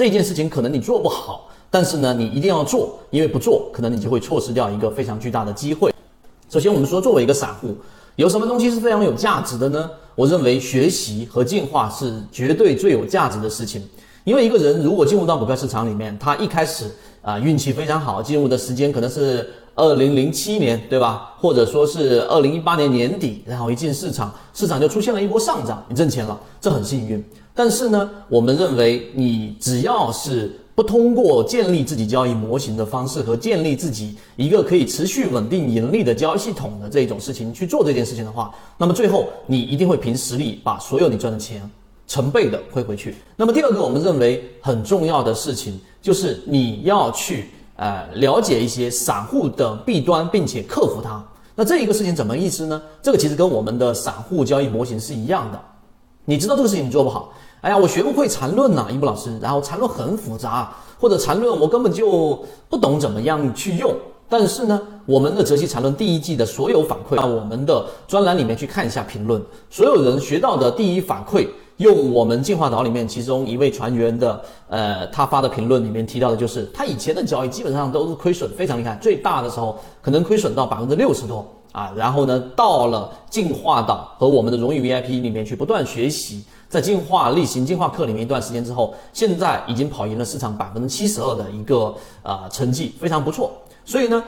这件事情可能你做不好，但是呢，你一定要做，因为不做，可能你就会错失掉一个非常巨大的机会。首先，我们说作为一个散户，有什么东西是非常有价值的呢？我认为学习和进化是绝对最有价值的事情。因为一个人如果进入到股票市场里面，他一开始啊运气非常好，进入的时间可能是二零零七年，对吧？或者说是二零一八年年底，然后一进市场，市场就出现了一波上涨，你挣钱了，这很幸运。但是呢，我们认为你只要是不通过建立自己交易模型的方式和建立自己一个可以持续稳定盈利的交易系统的这种事情去做这件事情的话，那么最后你一定会凭实力把所有你赚的钱。成倍的亏回去。那么第二个，我们认为很重要的事情就是你要去呃了解一些散户的弊端，并且克服它。那这一个事情怎么意思呢？这个其实跟我们的散户交易模型是一样的。你知道这个事情你做不好，哎呀，我学不会缠论呐，一木老师，然后缠论很复杂，或者缠论我根本就不懂怎么样去用。但是呢，我们的《泽西缠论》第一季的所有反馈，到我们的专栏里面去看一下评论，所有人学到的第一反馈。用我们进化岛里面其中一位船员的，呃，他发的评论里面提到的，就是他以前的交易基本上都是亏损，非常厉害，最大的时候可能亏损到百分之六十多啊。然后呢，到了进化岛和我们的荣誉 VIP 里面去不断学习，在进化例行进化课里面一段时间之后，现在已经跑赢了市场百分之七十二的一个呃成绩，非常不错。所以呢。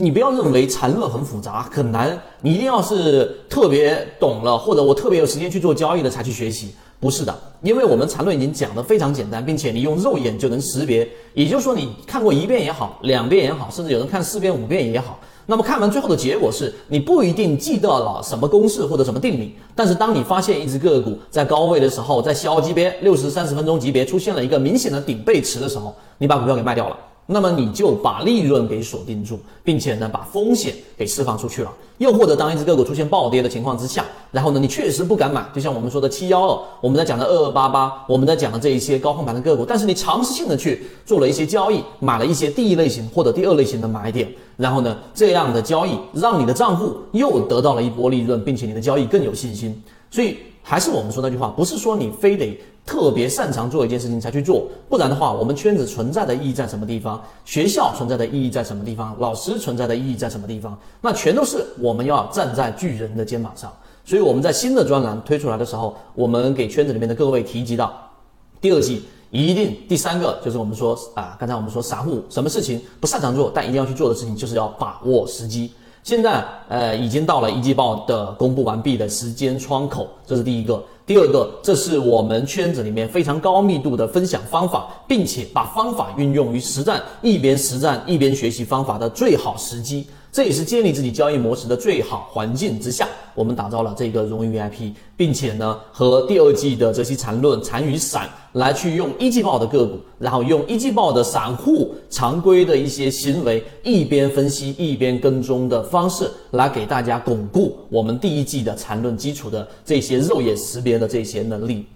你不要认为缠论很复杂很难，你一定要是特别懂了，或者我特别有时间去做交易的才去学习，不是的，因为我们缠论已经讲得非常简单，并且你用肉眼就能识别，也就是说你看过一遍也好，两遍也好，甚至有人看四遍五遍也好，那么看完最后的结果是你不一定记得了什么公式或者什么定理，但是当你发现一只个股在高位的时候，在小级别六十三十分钟级别出现了一个明显的顶背驰的时候，你把股票给卖掉了。那么你就把利润给锁定住，并且呢把风险给释放出去了。又或者当一只个股出现暴跌的情况之下，然后呢你确实不敢买，就像我们说的七幺二，我们在讲的二二八八，我们在讲的这一些高控盘的个股，但是你尝试性的去做了一些交易，买了一些第一类型或者第二类型的买点，然后呢这样的交易让你的账户又得到了一波利润，并且你的交易更有信心。所以还是我们说那句话，不是说你非得。特别擅长做一件事情才去做，不然的话，我们圈子存在的意义在什么地方？学校存在的意义在什么地方？老师存在的意义在什么地方？那全都是我们要站在巨人的肩膀上。所以我们在新的专栏推出来的时候，我们给圈子里面的各位提及到，第二季一定第三个就是我们说啊，刚才我们说散户什么事情不擅长做，但一定要去做的事情，就是要把握时机。现在呃，已经到了一季报的公布完毕的时间窗口，这是第一个。第二个，这是我们圈子里面非常高密度的分享方法，并且把方法运用于实战，一边实战一边学习方法的最好时机。这也是建立自己交易模式的最好环境之下，我们打造了这个荣誉 VIP，并且呢，和第二季的这些缠论、缠与散来去用一季报的个股，然后用一季报的散户常规的一些行为，一边分析一边跟踪的方式，来给大家巩固我们第一季的缠论基础的这些肉眼识别的这些能力。